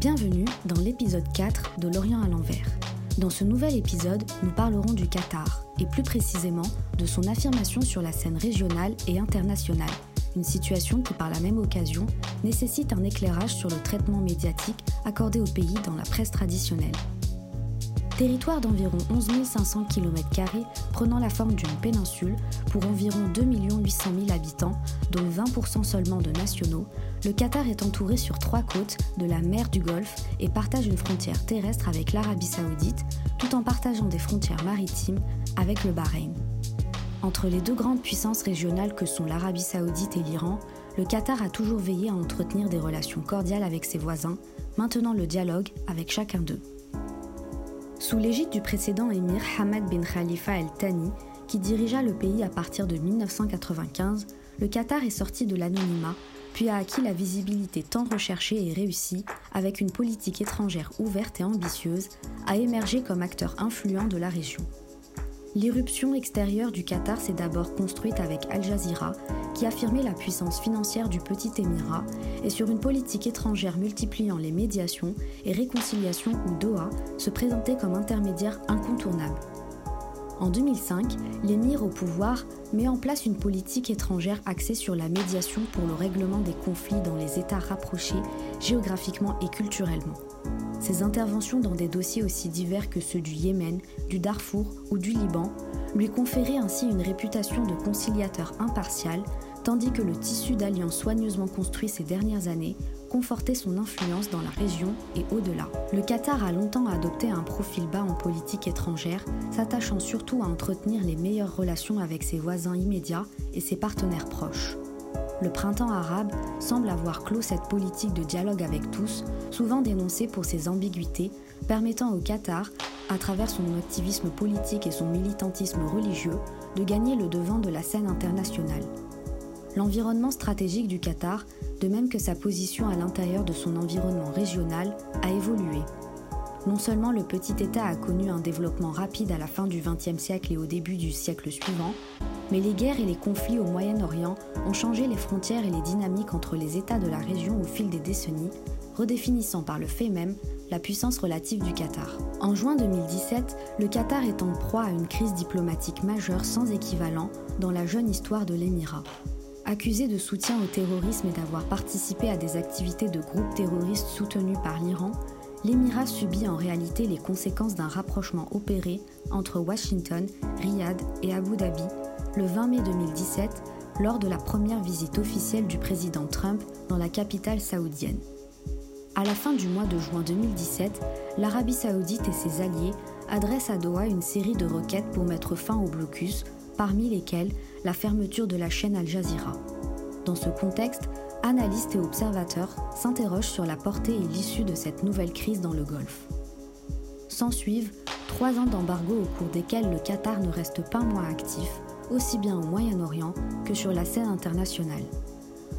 Bienvenue dans l'épisode 4 de L'Orient à l'envers. Dans ce nouvel épisode, nous parlerons du Qatar, et plus précisément de son affirmation sur la scène régionale et internationale, une situation qui par la même occasion nécessite un éclairage sur le traitement médiatique accordé au pays dans la presse traditionnelle. Territoire d'environ 11 500 km prenant la forme d'une péninsule pour environ 2 800 000 habitants, dont 20% seulement de nationaux, le Qatar est entouré sur trois côtes de la mer du Golfe et partage une frontière terrestre avec l'Arabie saoudite, tout en partageant des frontières maritimes avec le Bahreïn. Entre les deux grandes puissances régionales que sont l'Arabie saoudite et l'Iran, le Qatar a toujours veillé à entretenir des relations cordiales avec ses voisins, maintenant le dialogue avec chacun d'eux. Sous l'égide du précédent émir Hamad bin Khalifa El Thani, qui dirigea le pays à partir de 1995, le Qatar est sorti de l'anonymat, puis a acquis la visibilité tant recherchée et réussie, avec une politique étrangère ouverte et ambitieuse, a émergé comme acteur influent de la région. L'irruption extérieure du Qatar s'est d'abord construite avec Al Jazeera, qui affirmait la puissance financière du petit Émirat, et sur une politique étrangère multipliant les médiations et réconciliations où Doha se présentait comme intermédiaire incontournable. En 2005, l'émir au pouvoir met en place une politique étrangère axée sur la médiation pour le règlement des conflits dans les États rapprochés géographiquement et culturellement. Ses interventions dans des dossiers aussi divers que ceux du Yémen, du Darfour ou du Liban lui conféraient ainsi une réputation de conciliateur impartial, tandis que le tissu d'alliances soigneusement construit ces dernières années confortait son influence dans la région et au-delà. Le Qatar a longtemps adopté un profil bas en politique étrangère, s'attachant surtout à entretenir les meilleures relations avec ses voisins immédiats et ses partenaires proches le printemps arabe semble avoir clos cette politique de dialogue avec tous, souvent dénoncée pour ses ambiguïtés, permettant au Qatar, à travers son activisme politique et son militantisme religieux, de gagner le devant de la scène internationale. L'environnement stratégique du Qatar, de même que sa position à l'intérieur de son environnement régional, a évolué. Non seulement le petit État a connu un développement rapide à la fin du XXe siècle et au début du siècle suivant, mais les guerres et les conflits au Moyen-Orient ont changé les frontières et les dynamiques entre les États de la région au fil des décennies, redéfinissant par le fait même la puissance relative du Qatar. En juin 2017, le Qatar est en proie à une crise diplomatique majeure sans équivalent dans la jeune histoire de l'Émirat. Accusé de soutien au terrorisme et d'avoir participé à des activités de groupes terroristes soutenus par l'Iran, l'Émirat subit en réalité les conséquences d'un rapprochement opéré entre Washington, Riyad et Abu Dhabi le 20 mai 2017 lors de la première visite officielle du président Trump dans la capitale saoudienne. À la fin du mois de juin 2017, l'Arabie saoudite et ses alliés adressent à Doha une série de requêtes pour mettre fin au blocus, parmi lesquelles la fermeture de la chaîne Al Jazeera. Dans ce contexte, analystes et observateurs s'interrogent sur la portée et l'issue de cette nouvelle crise dans le Golfe. S'ensuivent trois ans d'embargo au cours desquels le Qatar ne reste pas moins actif, aussi bien au Moyen-Orient que sur la scène internationale.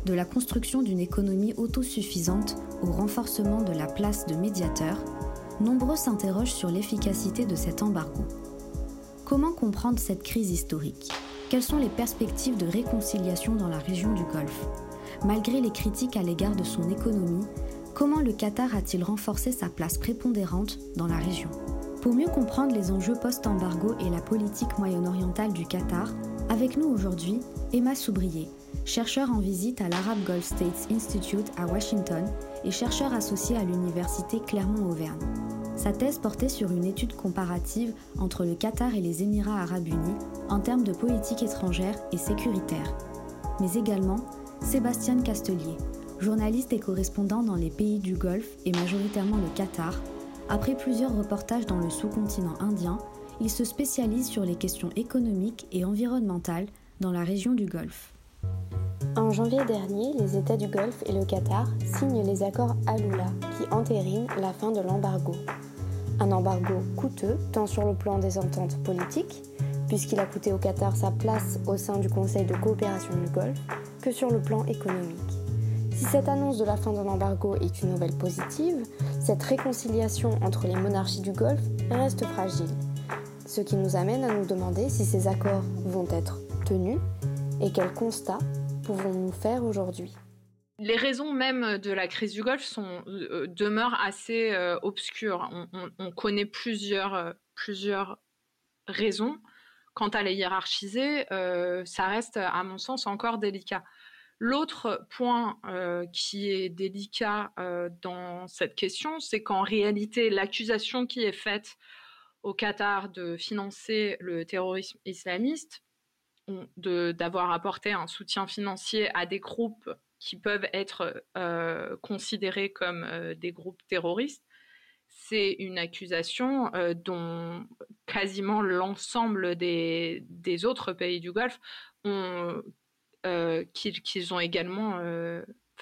De la construction d'une économie autosuffisante au renforcement de la place de médiateur, nombreux s'interrogent sur l'efficacité de cet embargo. Comment comprendre cette crise historique? Quelles sont les perspectives de réconciliation dans la région du Golfe? Malgré les critiques à l'égard de son économie, comment le Qatar a-t-il renforcé sa place prépondérante dans la région? Pour mieux comprendre les enjeux post-embargo et la politique moyen-orientale du Qatar, avec nous aujourd'hui Emma Soubrier, chercheur en visite à l'Arab Gulf States Institute à Washington et chercheur associé à l'université Clermont-Auvergne. Sa thèse portait sur une étude comparative entre le Qatar et les Émirats arabes unis en termes de politique étrangère et sécuritaire, mais également Sébastien Castelier, journaliste et correspondant dans les pays du Golfe et majoritairement le Qatar, après plusieurs reportages dans le sous-continent indien, il se spécialise sur les questions économiques et environnementales dans la région du Golfe. En janvier dernier, les États du Golfe et le Qatar signent les accords Aloula qui entérinent la fin de l'embargo. Un embargo coûteux tant sur le plan des ententes politiques, puisqu'il a coûté au Qatar sa place au sein du Conseil de coopération du Golfe, que sur le plan économique. Si cette annonce de la fin de l'embargo est une nouvelle positive, cette réconciliation entre les monarchies du Golfe reste fragile. Ce qui nous amène à nous demander si ces accords vont être tenus et quels constats pouvons-nous faire aujourd'hui. les raisons même de la crise du Golfe sont, demeurent assez obscures. On, connaît plusieurs, plusieurs raisons. Quant à les hiérarchiser, ça reste, à mon sens, encore délicat. L'autre point qui est délicat dans cette question, c'est qu'en réalité, l'accusation qui est faite au Qatar de financer le terrorisme islamiste, d'avoir apporté un soutien financier à des groupes qui peuvent être euh, considérés comme euh, des groupes terroristes, c'est une accusation euh, dont quasiment l'ensemble des, des, autres pays du Golfe ont qu'ils ont également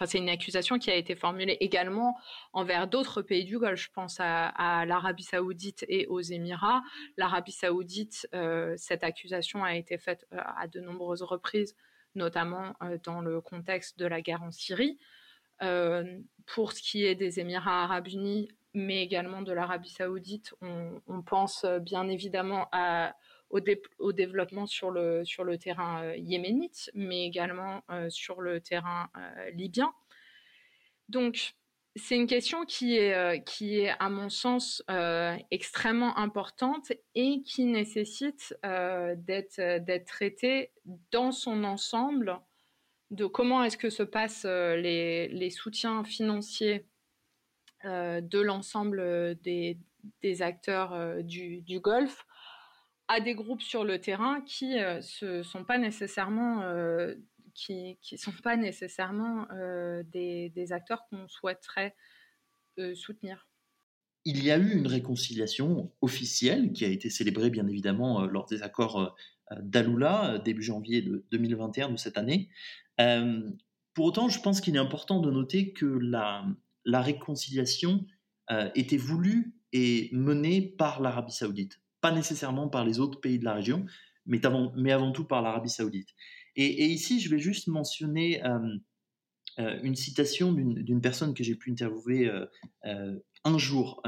c'est une accusation qui a été formulée également envers d'autres pays du Golfe. Je pense à, l'Arabie Saoudite et aux Émirats. L'Arabie Saoudite, euh, cette accusation a été faite euh, à de nombreuses reprises, notamment euh, dans le contexte de la guerre en Syrie. pour ce qui est des Émirats Arabes Unis, mais également de l'Arabie Saoudite, on, pense bien évidemment au, développement sur le, sur le terrain euh, yéménite, mais également euh, sur le terrain euh, libyen. Donc, c'est une question qui est, qui est, à mon sens, extrêmement importante et qui nécessite d'être traitée dans son ensemble de comment est-ce que se passent les, les soutiens financiers de l'ensemble des, des, acteurs du, du Golfe à des groupes sur le terrain qui ne euh, sont pas nécessairement euh, qui, sont pas nécessairement euh, des, des, acteurs qu'on souhaiterait soutenir. Il y a eu une réconciliation officielle qui a été célébrée bien évidemment lors des accords d'Aloula début janvier de 2021 de cette année. pour autant, je pense qu'il est important de noter que la, la réconciliation était voulue et menée par l'Arabie saoudite pas nécessairement par les autres pays de la région, mais avant, tout par l'Arabie saoudite. Et, ici, je vais juste mentionner euh, euh, une citation d'une personne que j'ai pu interviewer euh, un jour,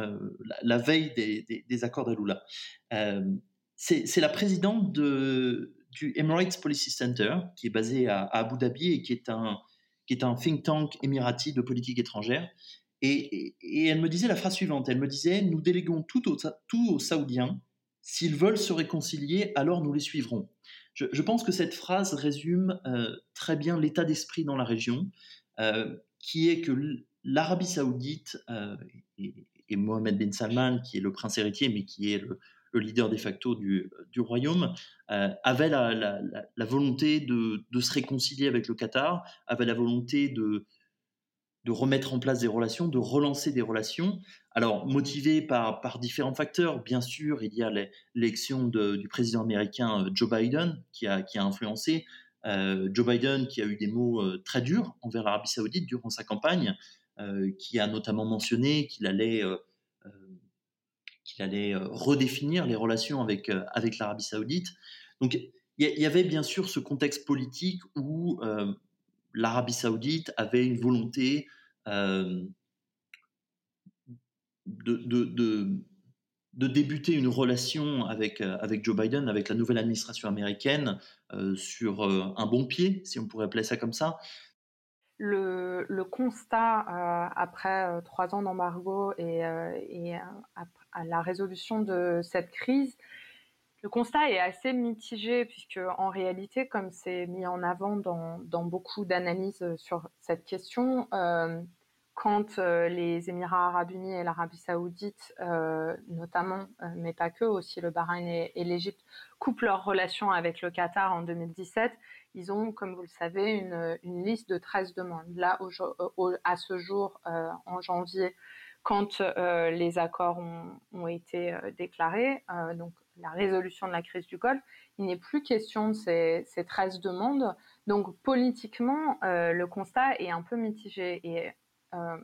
la, veille des, accords d'Aloula. C'est la présidente de, du Emirates Policy Center, qui est basé à, Abu Dhabi et qui est un, qui est un think tank émirati de politique étrangère. Et, elle me disait la phrase suivante, elle me disait, nous déléguons tout, tout aux Saoudiens S'ils veulent se réconcilier, alors nous les suivrons. Je, pense que cette phrase résume euh, très bien l'état d'esprit dans la région, euh, qui est que l'Arabie saoudite euh, et, Mohamed bin Salman, qui est le prince héritier, mais qui est le, leader de facto du, royaume, avait la, volonté de, se réconcilier avec le Qatar, avait la volonté de, remettre en place des relations, de relancer des relations. Alors, motivé par, différents facteurs, bien sûr, il y a l'élection du président américain euh, Joe Biden qui a, influencé. Euh, Joe Biden qui a eu des mots euh, très durs envers l'Arabie saoudite durant sa campagne, qui a notamment mentionné qu'il allait, qu'il allait redéfinir les relations avec, avec l'Arabie saoudite. Donc, il y, avait bien sûr ce contexte politique où l'Arabie saoudite avait une volonté euh, de, de, débuter une relation avec, euh, avec Joe Biden, avec la nouvelle administration américaine, euh, sur un bon pied, si on pourrait appeler ça comme ça. Le, le constat après trois ans d'embargo et, et à la résolution de cette crise, le constat est assez mitigé puisque en réalité, comme c'est mis en avant dans, dans beaucoup d'analyses sur cette question, euh, quand euh, les Émirats arabes unis et l'Arabie saoudite, euh, notamment, euh, mais pas que, aussi le Bahreïn et, l'Égypte, coupent leurs relations avec le Qatar en 2017, ils ont, comme vous le savez, une, liste de 13 demandes. Là, à ce jour, en janvier, quand les accords ont, été déclarés, donc la résolution de la crise du Golfe, il n'est plus question de ces, ces 13 demandes. Donc politiquement, euh, le constat est un peu mitigé. Et euh,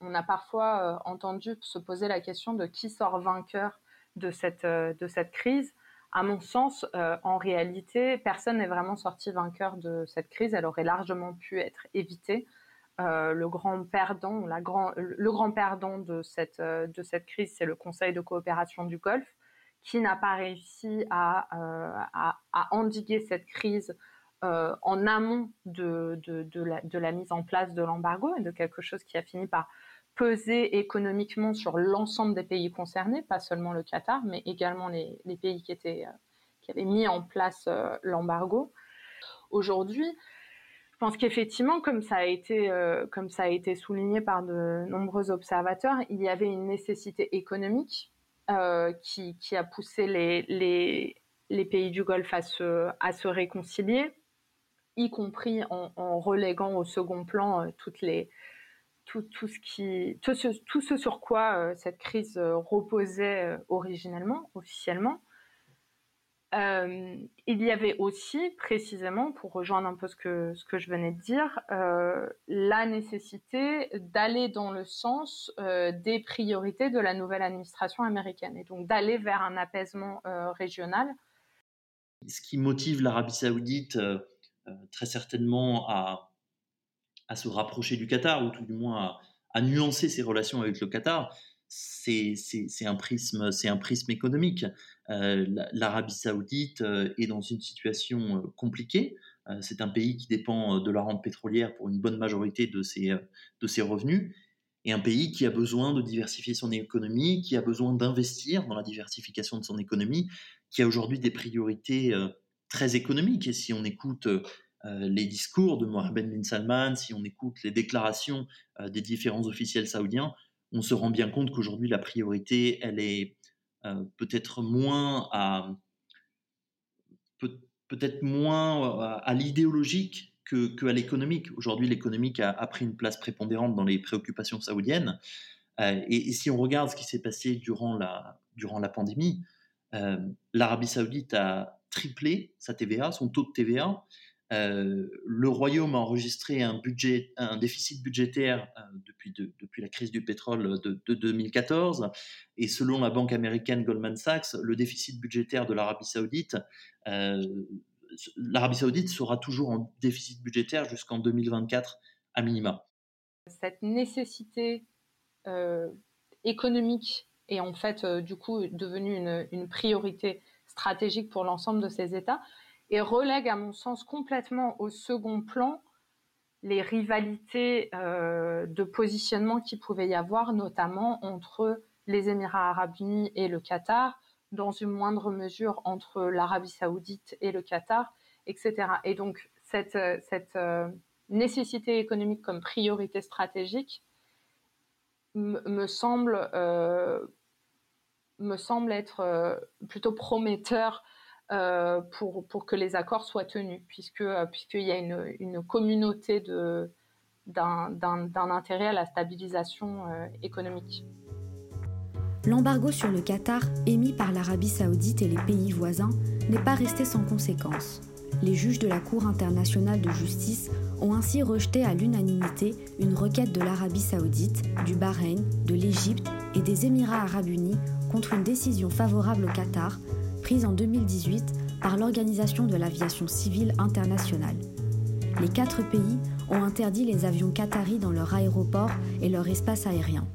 on, a parfois euh, entendu se poser la question de qui sort vainqueur de cette, de cette crise. À mon sens, en réalité, personne n'est vraiment sorti vainqueur de cette crise. Elle aurait largement pu être évitée. Le grand perdant, le grand perdant de cette, de cette crise, c'est le Conseil de coopération du Golfe, qui n'a pas réussi à, euh, endiguer cette crise en amont de, la, mise en place de l'embargo et de quelque chose qui a fini par peser économiquement sur l'ensemble des pays concernés, pas seulement le Qatar, mais également les, pays qui, avaient mis en place l'embargo. Aujourd'hui, pense qu'effectivement, comme ça a été, comme ça a été souligné par de nombreux observateurs, il y avait une nécessité économique euh, qui, a poussé les, les, pays du Golfe à se, à se réconcilier, y compris en, reléguant au second plan euh, les, tout, tout, ce qui, tout, ce, tout ce sur quoi euh, cette crise reposait originellement, officiellement. Euh, il y avait aussi, précisément, pour rejoindre un peu ce que, je venais de dire, euh, la nécessité d'aller dans le sens euh, des priorités de la nouvelle administration américaine et donc d'aller vers un apaisement régional. Ce qui motive l'Arabie saoudite très certainement à, se rapprocher du Qatar, ou tout du moins à nuancer ses relations avec le Qatar, c'est un prisme, c'est un prisme économique. Euh, L'Arabie Saoudite euh, est dans une situation euh, compliquée. c'est un pays qui dépend de la rente pétrolière pour une bonne majorité de ses, de ses revenus, et un pays qui a besoin de diversifier son économie, qui a besoin d'investir dans la diversification de son économie, qui a aujourd'hui des priorités très économiques. Et si on écoute les discours de Mohammed bin Salman, si on écoute les déclarations des différents officiels saoudiens, on se rend bien compte qu'aujourd'hui, la priorité, elle est euh, peut-être moins à peut-être moins à, l'idéologique que, à l'économique. Aujourd'hui, l'économique a, pris une place prépondérante dans les préoccupations saoudiennes. Euh, et, si on regarde ce qui s'est passé durant la, durant la pandémie, euh, l'Arabie saoudite a triplé sa TVA, son taux de TVA, euh, le Royaume a enregistré un, déficit budgétaire euh, depuis, la crise du pétrole de, 2014. Et selon la banque américaine Goldman Sachs, le déficit budgétaire de l'Arabie saoudite, euh, l'Arabie saoudite sera toujours en déficit budgétaire jusqu'en 2024 à minima. Cette nécessité économique est en fait du coup devenue une priorité stratégique pour l'ensemble de ces États et relègue, à mon sens, complètement au second plan les rivalités euh, de positionnement qui pouvait y avoir, notamment entre les Émirats arabes unis et le Qatar, dans une moindre mesure entre l'Arabie saoudite et le Qatar, etc. Et donc, cette, cette euh, nécessité économique comme priorité stratégique me semble, euh, me semble être plutôt prometteur euh, pour, pour que les accords soient tenus, puisque euh, puisqu'il y a une, communauté d'un intérêt à la stabilisation euh, économique. L'embargo sur le Qatar émis par l'Arabie saoudite et les pays voisins n'est pas resté sans conséquences. Les juges de la Cour internationale de justice ont ainsi rejeté à l'unanimité une requête de l'Arabie saoudite, du Bahreïn, de l'Égypte et des Émirats arabes unis contre une décision favorable au Qatar prise en 2018 par l'Organisation de l'aviation civile internationale. Les quatre pays ont interdit les avions qataris dans leur aéroport et leur espace aérien.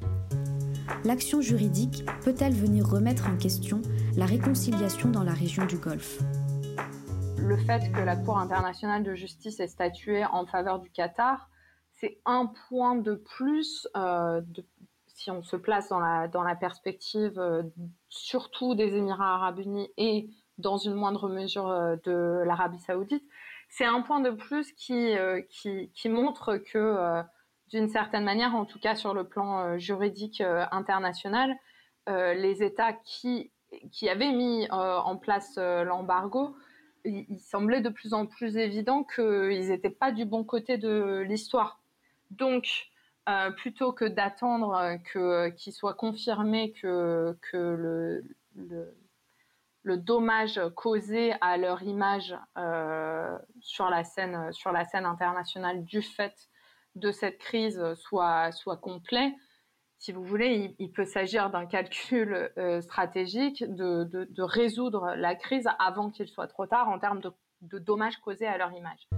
L'action juridique peut-elle venir remettre en question la réconciliation dans la région du Golfe? Le fait que la Cour internationale de justice ait statué en faveur du Qatar, c'est un point de plus euh, si on se place dans la, dans la perspective euh, surtout des Émirats arabes unis et dans une moindre mesure euh, de l'Arabie saoudite, c'est un point de plus qui, euh, qui, montre que, d'une certaine manière, en tout cas sur le plan juridique international, les États qui, qui avaient mis en place l'embargo, il, semblait de plus en plus évident qu'ils n'étaient pas du bon côté de l'histoire. Donc, euh, plutôt que d'attendre euh, que qu'il soit confirmé que, le, dommage causé à leur image euh, sur, la scène, internationale du fait de cette crise soit, complet, si vous voulez, il, peut s'agir d'un calcul stratégique de, résoudre la crise avant qu'il soit trop tard en termes de dommages causés à leur image.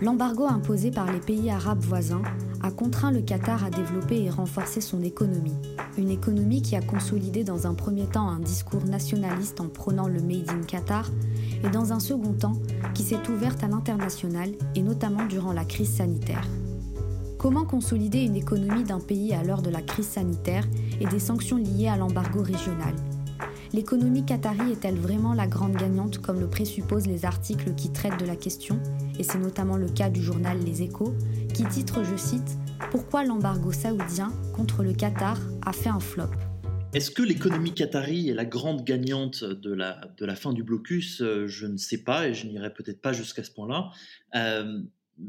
L'embargo imposé par les pays arabes voisins a contraint le Qatar à développer et renforcer son économie. Une économie qui a consolidé dans un premier temps un discours nationaliste en prônant le Made in Qatar et dans un second temps qui s'est ouverte à l'international et notamment durant la crise sanitaire. Comment consolider une économie d'un pays à l'heure de la crise sanitaire et des sanctions liées à l'embargo régional? L'économie qatari est-elle vraiment la grande gagnante comme le présupposent les articles qui traitent de la question? Et c'est notamment le cas du journal Les Échos, qui titre, je cite, Pourquoi l'embargo saoudien contre le Qatar a fait un flop? Est-ce que l'économie qatari est la grande gagnante de la, de la fin du blocus? Euh, Je ne sais pas et je n'irai peut-être pas jusqu'à ce point-là. Euh,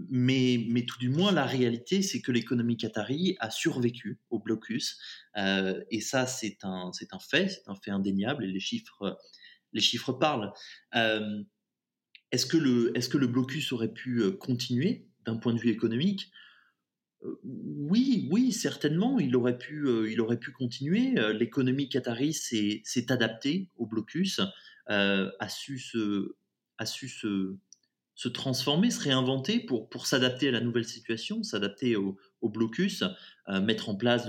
mais, mais, tout du moins, la réalité, c'est que l'économie qatari a survécu au blocus. Euh, et ça, c'est un, un fait, c'est un fait indéniable, et les chiffres, les chiffres parlent. Est-ce que, le, est que le blocus aurait pu euh, continuer d'un point de vue économique? Oui, oui, certainement, il aurait pu, il aurait pu continuer. L'économie qatari s'est adaptée au blocus, a su se, a su se, se transformer, se réinventer pour, pour s'adapter à la nouvelle situation, s'adapter au, blocus, euh, mettre en place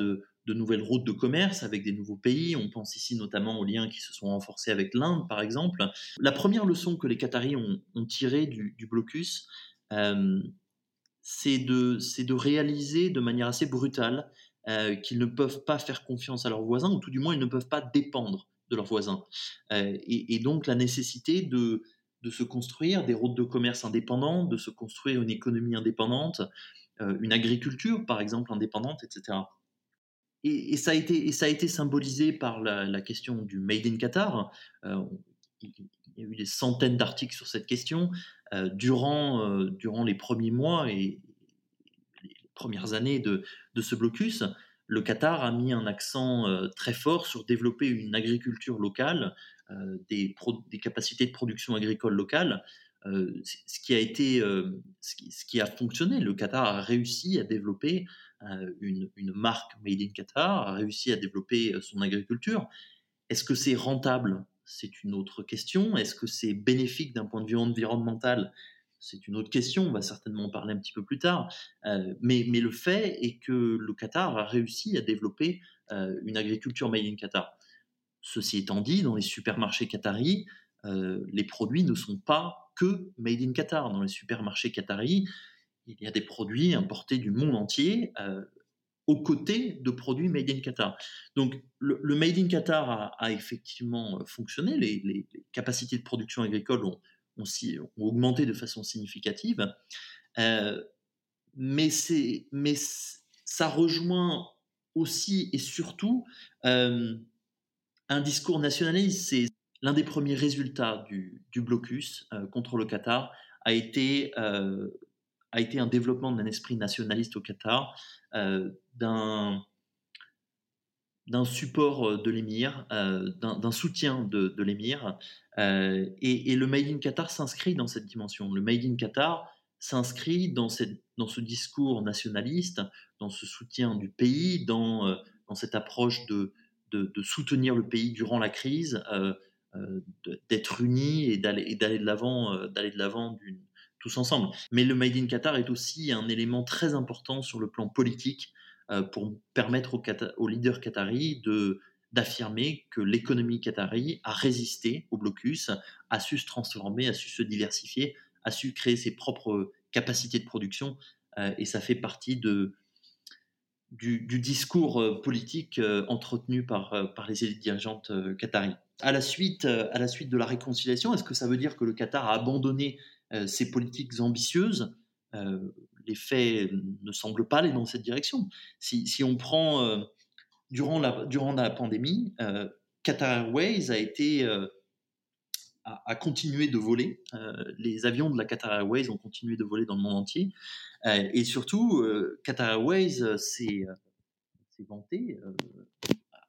nouvelles routes de commerce avec des nouveaux pays. On pense ici notamment aux liens qui se sont renforcés avec l'Inde, par exemple. La première leçon que les Qataris ont, tirée du, blocus, euh, c'est de, de réaliser de manière assez brutale euh, qu'ils ne peuvent pas faire confiance à leurs voisins, ou tout du moins ils ne peuvent pas dépendre de leurs voisins. et, donc la nécessité de de se construire des routes de commerce indépendantes, de se construire une économie indépendante, euh, une agriculture par exemple indépendante, etc. Et, ça, a été, ça a été symbolisé par la, question du Made in Qatar. Euh, il, y a eu des centaines d'articles sur cette question. Euh, durant, durant les premiers mois et les premières années de, de ce blocus, le Qatar a mis un accent très fort sur développer une agriculture locale, euh, des, capacités de production agricole locale, euh, ce qui a été, euh, ce qui, a fonctionné. Le Qatar a réussi à développer une, marque Made in Qatar, a réussi à développer son agriculture. Est-ce que c'est rentable? C'est une autre question. Est-ce que c'est bénéfique d'un point de vue environnemental? C'est une autre question, on va certainement en parler un petit peu plus tard. mais, mais, le fait est que le Qatar a réussi à développer une agriculture made in Qatar. Ceci étant dit, dans les supermarchés qataris, euh, les produits ne sont pas que made in Qatar. Dans les supermarchés qataris, il y a des produits importés du monde entier euh, aux côtés de produits made in Qatar. Donc le, made in Qatar a, effectivement euh, fonctionné, les, capacités de production agricole ont, augmenté de façon significative, mais, mais ça rejoint aussi et surtout un discours nationaliste, c'est l'un des premiers résultats du, blocus euh, contre le Qatar, a été, euh, a été un développement d'un esprit nationaliste au Qatar, euh, d'un support de l'émir, d'un soutien de, l'émir. Et, le Made in Qatar s'inscrit dans cette dimension. Le Made in Qatar s'inscrit dans, ce discours nationaliste, dans ce soutien du pays, dans, cette approche de, soutenir le pays durant la crise, euh, euh, d'être unis et euh, d'aller de l'avant tous ensemble. Mais le Made in Qatar est aussi un élément très important sur le plan politique pour permettre aux, leaders qataris de d'affirmer que l'économie qatari a résisté au blocus, a su se transformer, a su se diversifier, a su créer ses propres capacités de production, et ça fait partie du, discours euh, politique euh, entretenu par, euh, les élites dirigeantes qataries. À à la suite de la réconciliation, est-ce que ça veut dire que le Qatar a abandonné ses politiques ambitieuses Les faits ne semblent pas aller dans cette direction. Si, on prend durant, la, durant la pandémie, Qatar Airways a été a, continué de voler. les avions de la Qatar Airways ont continué de voler dans le monde entier. Euh, et surtout, euh, Qatar Airways euh, s'est vanté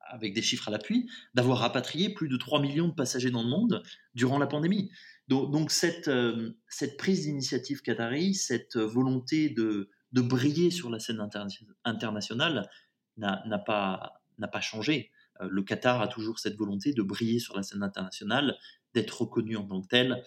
avec des chiffres à l'appui, d'avoir rapatrié plus de 3 millions de passagers dans le monde durant la pandémie. Donc, cette, cette, prise d'initiative qatari, cette volonté de, briller sur la scène internationale n'a pas, changé. Le Qatar a toujours cette volonté de briller sur la scène internationale, d'être reconnu en tant que tel,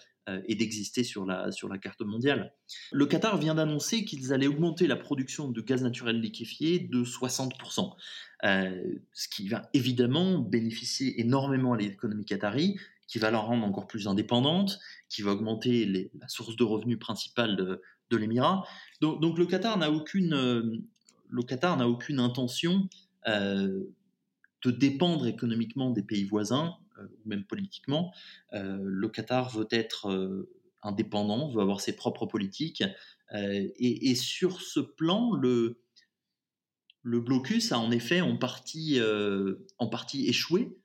et d'exister sur la, sur la carte mondiale. Le Qatar vient d'annoncer qu'ils allaient augmenter la production de gaz naturel liquéfié de 60%, ce qui va évidemment bénéficier énormément à l'économie qatari, qui va la rendre encore plus indépendante, qui va augmenter la source de revenus principale de, l'Émirat. Donc, le Qatar n'a aucune, le Qatar n'a aucune intention euh, de dépendre économiquement des pays voisins, euh, même politiquement. Euh, le Qatar veut être indépendant, veut avoir ses propres politiques. Et, sur ce plan, le, le blocus a en effet en partie, en partie échoué,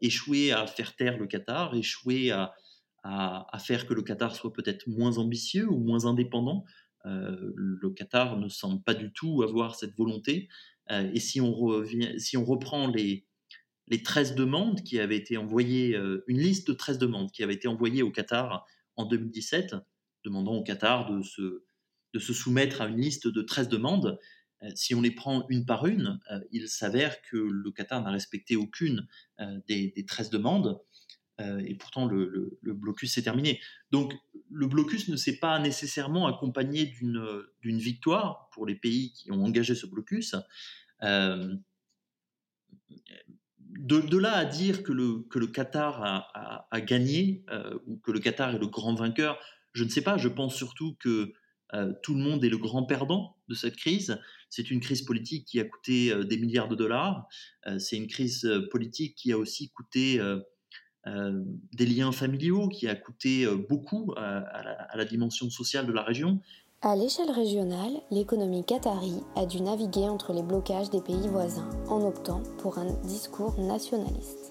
échoué à faire taire le Qatar, échoué à, à, faire que le Qatar soit peut-être moins ambitieux ou moins indépendant. le Qatar ne semble pas du tout avoir cette volonté. Euh, et si on, revient, si on reprend les, les 13 demandes qui avaient été envoyées, euh, une liste de 13 demandes qui avaient été envoyées au Qatar en 2017, demandant au Qatar de se, de se soumettre à une liste de 13 demandes, euh, si on les prend une par une, il s'avère que le Qatar n'a respecté aucune des, des, 13 demandes. et pourtant, le, blocus s'est terminé. Donc, le blocus ne s'est pas nécessairement accompagné d'une victoire pour les pays qui ont engagé ce blocus, euh, de, là à dire que le, Qatar a, gagné euh, ou que le Qatar est le grand vainqueur, je ne sais pas. Je pense surtout que euh, tout le monde est le grand perdant de cette crise. C'est une crise politique qui a coûté des milliards de dollars. c'est une crise politique qui a aussi coûté des liens familiaux, qui a coûté beaucoup à la, dimension sociale de la région. À l'échelle régionale, l'économie qatari a dû naviguer entre les blocages des pays voisins en optant pour un discours nationaliste.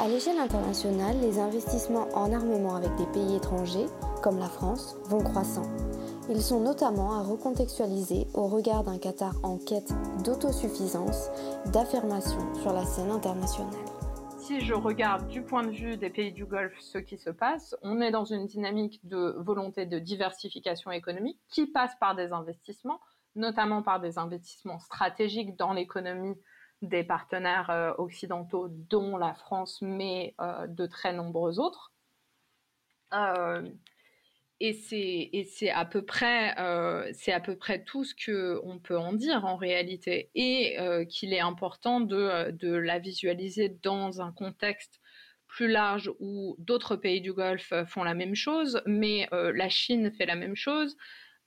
À l'échelle internationale, les investissements en armement avec des pays étrangers, comme la France, vont croissant. Ils sont notamment à recontextualiser au regard d'un Qatar en quête d'autosuffisance, d'affirmation sur la scène internationale si je regarde du point de vue des pays du Golfe ce qui se passe, on est dans une dynamique de volonté de diversification économique qui passe par des investissements, notamment par des investissements stratégiques dans l'économie des partenaires euh, occidentaux, dont la France, mais euh, de très nombreux autres. Euh, et c'est à peu près euh, c'est à peu près tout ce que on peut en dire en réalité et euh, qu'il est important de, de la visualiser dans un contexte plus large où d'autres pays du Golfe font la même chose, mais euh, la Chine fait la même chose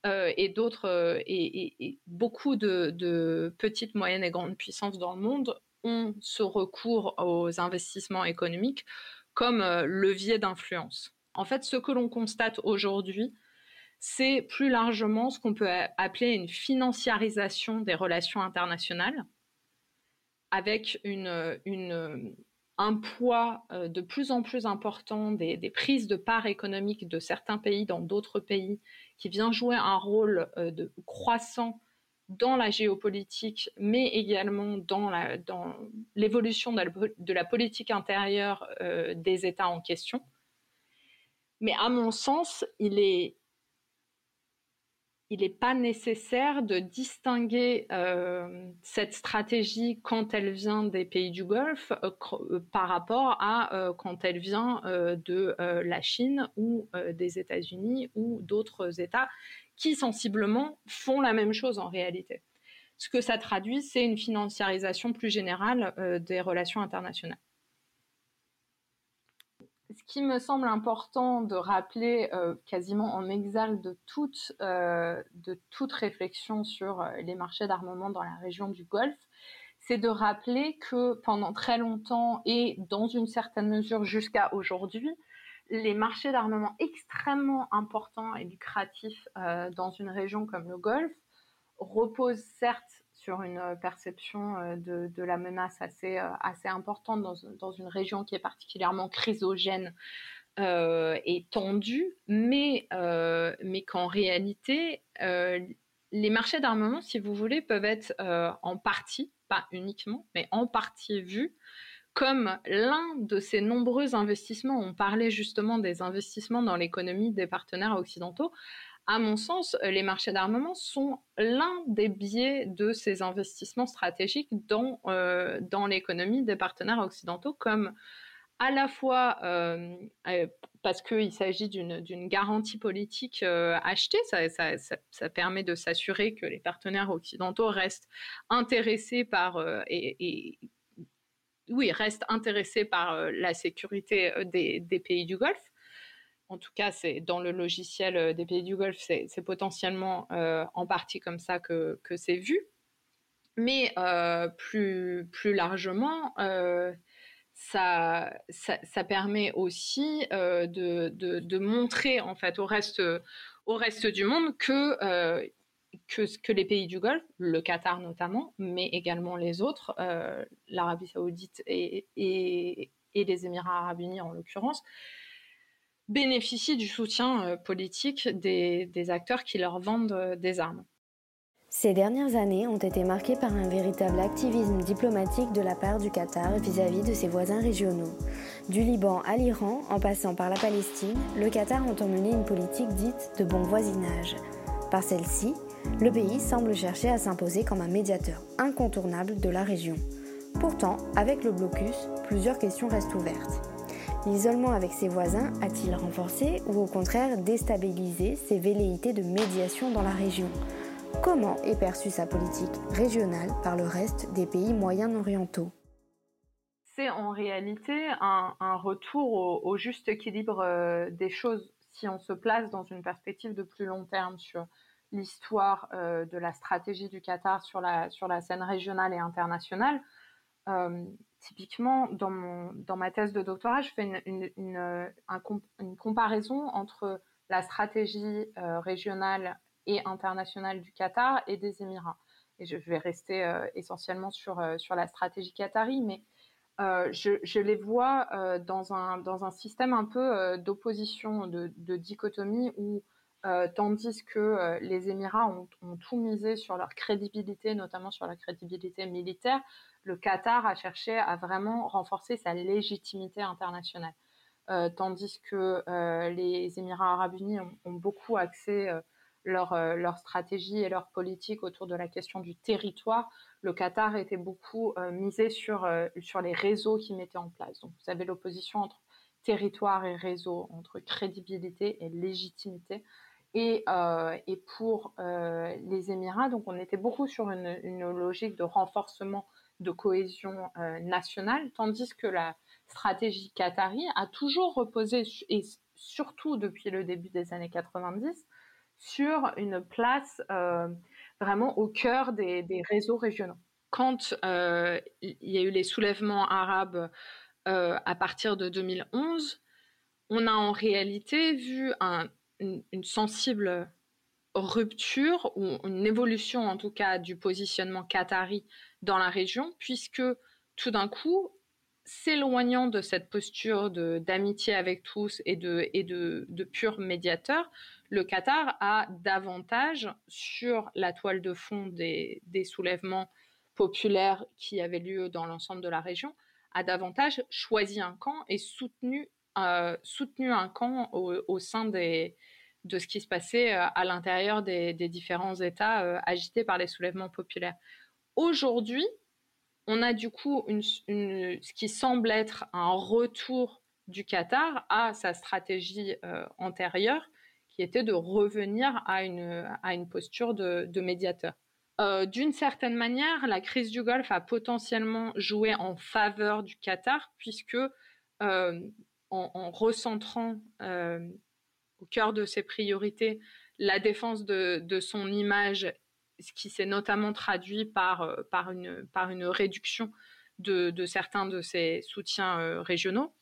et d'autres et, beaucoup de, petites, moyennes et grandes puissances dans le monde ont ce recours aux investissements économiques comme levier d'influence. En fait, ce que l'on constate aujourd'hui, c'est plus largement ce qu'on peut appeler une financiarisation des relations internationales, avec un poids euh, de plus en plus important des, prises de part économiques de certains pays dans d'autres pays, qui vient jouer un rôle euh, de croissant dans la géopolitique, mais également dans l'évolution de, la politique intérieure euh, des États en question. Mais à mon sens, il est il n'est pas nécessaire de distinguer euh, cette stratégie quand elle vient des pays du Golfe euh, euh, par rapport à quand elle vient de la Chine ou des États-Unis ou d'autres États qui sensiblement font la même chose en réalité. Ce que ça traduit, c'est une financiarisation plus générale des relations internationales ce qui me semble important de rappeler euh, quasiment en exergue de toute, euh, toute réflexion sur euh, les marchés d'armement dans la région du Golfe, c'est de rappeler que pendant très longtemps et dans une certaine mesure jusqu'à aujourd'hui, les marchés d'armement extrêmement importants et lucratifs dans une région comme le Golfe reposent certes sur une euh, perception euh, de, la menace assez, euh, assez importante dans, une région qui est particulièrement chrysogène et tendue, mais, mais qu'en réalité, les marchés d'armement, si vous voulez, peuvent être en partie, pas uniquement, mais en partie vus comme l'un de ces nombreux investissements. On parlait justement des investissements dans l'économie des partenaires occidentaux à mon sens, euh, les marchés d'armement sont l'un des biais de ces investissements stratégiques dans, euh, l'économie des partenaires occidentaux, comme à la fois parce qu'il s'agit d'une garantie politique achetée, ça, permet de s'assurer que les partenaires occidentaux restent intéressés par la sécurité des, pays du Golfe. En tout cas, c'est dans le logiciel des pays du Golfe, c'est potentiellement en partie comme ça que, c'est vu. Mais plus, plus largement, ça, ça, permet aussi euh, de, de, montrer en fait au reste, au reste du monde que, euh, que, que, les pays du Golfe, le Qatar notamment, mais également les autres, euh, l'Arabie saoudite et, et, et, les Émirats arabes unis en l'occurrence, bénéficient du soutien politique des, acteurs qui leur vendent des armes. Ces dernières années ont été marquées par un véritable activisme diplomatique de la part du Qatar vis-à-vis de ses voisins régionaux. Du Liban à l'Iran, en passant par la Palestine, le Qatar entend mener une politique dite de bon voisinage. Par celle-ci, le pays semble chercher à s'imposer comme un médiateur incontournable de la région. Pourtant, avec le blocus, plusieurs questions restent ouvertes. L'isolement avec ses voisins a-t-il renforcé ou au contraire déstabilisé ses velléités de médiation dans la région? Comment est perçue sa politique régionale par le reste des pays moyen-orientaux? C'est en réalité un, retour au, juste équilibre euh, des choses si on se place dans une perspective de plus long terme sur l'histoire euh, de la stratégie du Qatar sur la, sur la scène régionale et internationale. Euh, typiquement, dans, dans ma thèse de doctorat, je fais une, une comparaison entre la stratégie régionale et internationale du Qatar et des Émirats. Et je vais rester euh, essentiellement sur, euh, sur la stratégie qatari, mais euh, je, je, les vois dans, un, dans un système un peu d'opposition, de, de, dichotomie, où tandis que les Émirats ont, tout misé sur leur crédibilité, notamment sur la crédibilité militaire, le Qatar a cherché à vraiment renforcer sa légitimité internationale. tandis que les Émirats arabes unis ont, beaucoup axé leur, euh, leur, stratégie et leur politique autour de la question du territoire, le Qatar était beaucoup euh, misé sur, euh, sur les réseaux qu'ils mettaient en place. Donc, vous avez l'opposition entre territoire et réseau, entre crédibilité et légitimité. Et, et pour les Émirats, donc on était beaucoup sur une, logique de renforcement de cohésion nationale, tandis que la stratégie qatari a toujours reposé, et surtout depuis le début des années 90, sur une place euh, vraiment au cœur des, réseaux régionaux. Quand euh, il y a eu les soulèvements arabes euh, à partir de 2011, on a en réalité vu une, sensible rupture ou une évolution en tout cas du positionnement qatari dans la région, puisque tout d'un coup, s'éloignant de cette posture d'amitié avec tous et de, et de, de pur médiateur, le Qatar a davantage, sur la toile de fond des, soulèvements populaires qui avaient lieu dans l'ensemble de la région, a davantage choisi un camp et soutenu, euh, soutenu un camp au, sein des, de ce qui se passait euh, à l'intérieur des, différents États euh, agités par les soulèvements populaires. Aujourd'hui, on a du coup ce qui semble être un retour du Qatar à sa stratégie antérieure, qui était de revenir à une, à une posture de, médiateur. Euh, d'une certaine manière, la crise du Golfe a potentiellement joué en faveur du Qatar, puisque euh, en, recentrant euh, au cœur de ses priorités la défense de, son image, ce qui s'est notamment traduit par, par, une, par une réduction de, certains de ses soutiens régionaux,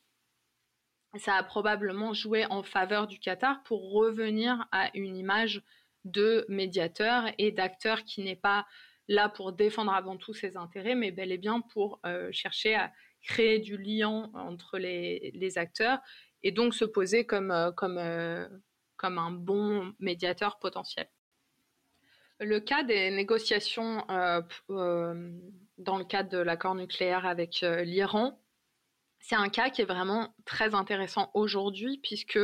ça a probablement joué en faveur du Qatar pour revenir à une image de médiateur et d'acteur qui n'est pas là pour défendre avant tout ses intérêts, mais bel et bien pour euh, chercher à créer du lien entre les, acteurs et donc se poser comme, euh, comme, euh, comme un bon médiateur potentiel. Le cas des négociations dans le cadre de l'accord nucléaire avec l'Iran, c'est un cas qui est vraiment très intéressant aujourd'hui puisque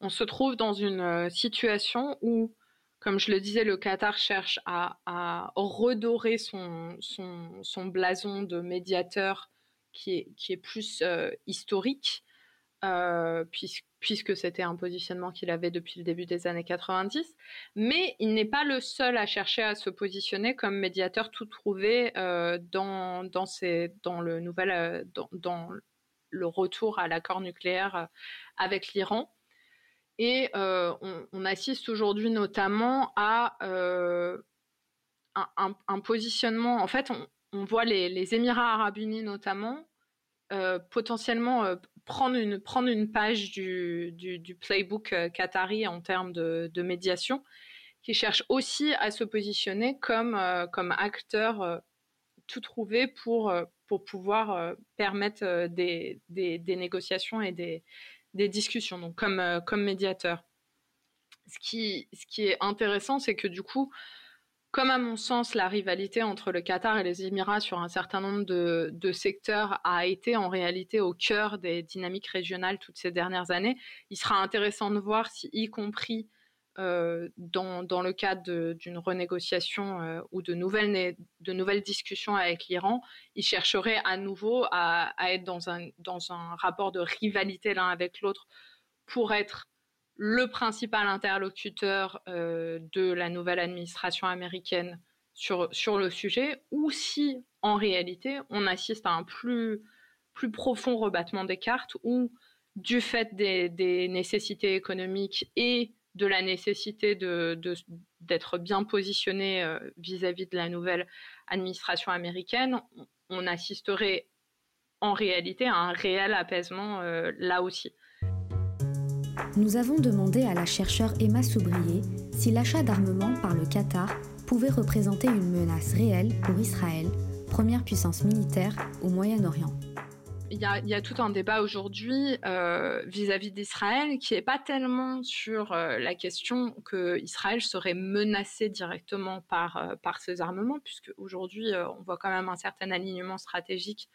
on se trouve dans une euh, situation où, comme je le disais, le Qatar cherche à, redorer son, son, blason de médiateur qui est, qui est plus historique, puisque puisque c'était un positionnement qu'il avait depuis le début des années 90. Mais il n'est pas le seul à chercher à se positionner comme médiateur tout trouvé euh, dans, dans, le nouvel, euh, dans, le retour à l'accord nucléaire euh, avec l'Iran. Et on, assiste aujourd'hui notamment à un, positionnement. En fait, on, voit les, Émirats arabes unis notamment potentiellement prendre une, prendre une page du, playbook euh, qatari en termes de, médiation, qui cherche aussi à se positionner comme, euh, acteur euh, tout trouvé pour, pouvoir permettre des, négociations et des, discussions, donc comme, médiateur. Ce qui est intéressant, c'est que du coup, comme à mon sens, la rivalité entre le Qatar et les Émirats sur un certain nombre de, secteurs a été en réalité au cœur des dynamiques régionales toutes ces dernières années, il sera intéressant de voir si, y compris euh, dans, le cadre d'une renégociation euh, ou de nouvelles, discussions avec l'Iran, ils chercheraient à nouveau à, être dans un rapport de rivalité l'un avec l'autre pour être le principal interlocuteur euh, de la nouvelle administration américaine sur, le sujet, ou si en réalité on assiste à un plus, plus profond rebattement des cartes, où du fait des, nécessités économiques et de la nécessité d'être de, bien positionné euh, vis-à-vis de la nouvelle administration américaine, on, assisterait en réalité à un réel apaisement euh, là aussi nous avons demandé à la chercheure Emma Soubrier si l'achat d'armement par le Qatar pouvait représenter une menace réelle pour Israël, première puissance militaire au Moyen-Orient. Il y, a, tout un débat aujourd'hui euh, vis-à-vis d'Israël qui n'est pas tellement sur euh, la question que Israël serait menacé directement par, euh, par ces armements, puisque aujourd'hui on voit quand même un certain alignement stratégique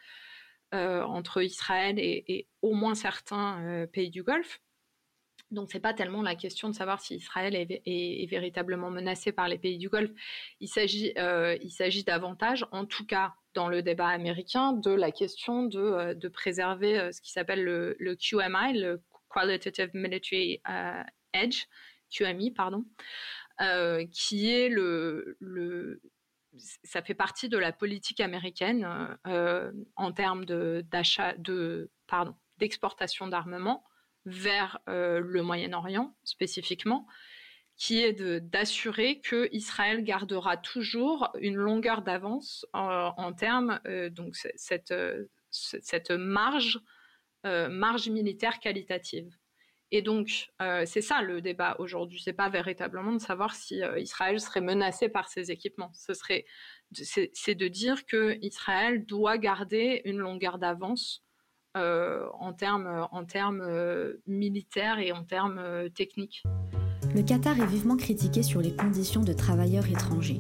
entre Israël et, et, au moins certains pays du Golfe. Donc, c'est pas tellement la question de savoir si Israël est, véritablement menacé par les pays du Golfe. Il s'agit, euh, il s'agit davantage, en tout cas dans le débat américain, de la question de, euh, préserver euh, ce qui s'appelle le, le, QMI, le Qualitative Military Edge, QMI, pardon, qui est le, le ça fait partie de la politique américaine en termes de, d'achat de, pardon, d'exportation d'armement vers euh, le Moyen-Orient spécifiquement, qui est d'assurer que Israël gardera toujours une longueur d'avance en, termes euh, donc cette, cette marge euh, marge militaire qualitative. Et donc, c'est ça le débat aujourd'hui. C'est pas véritablement de savoir si Israël serait menacé par ses équipements. Ce serait, c'est de dire que Israël doit garder une longueur d'avance euh, en termes en termes euh, militaires et en termes euh, techniques. Le Qatar est vivement critiqué sur les conditions de travailleurs étrangers.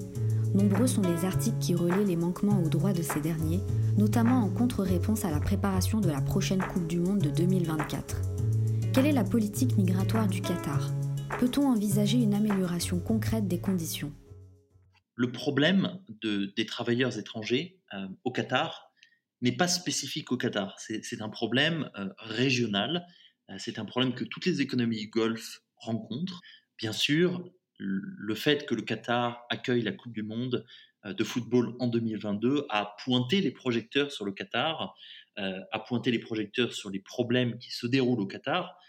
Nombreux sont les articles qui relaient les manquements aux droits de ces derniers, notamment en contre-réponse à la préparation de la prochaine Coupe du Monde de 2024. Quelle est la politique migratoire du Qatar? Peut-on envisager une amélioration concrète des conditions? Le problème des travailleurs étrangers au Qatar, n'est pas spécifique au Qatar. C'est un problème euh, régional. Euh, c'est un problème que toutes les économies du Golfe rencontrent. Bien sûr, le fait que le Qatar accueille la Coupe du Monde euh, de football en 2022 a pointé les projecteurs sur le Qatar, a pointé les projecteurs sur les problèmes qui se déroulent au Qatar.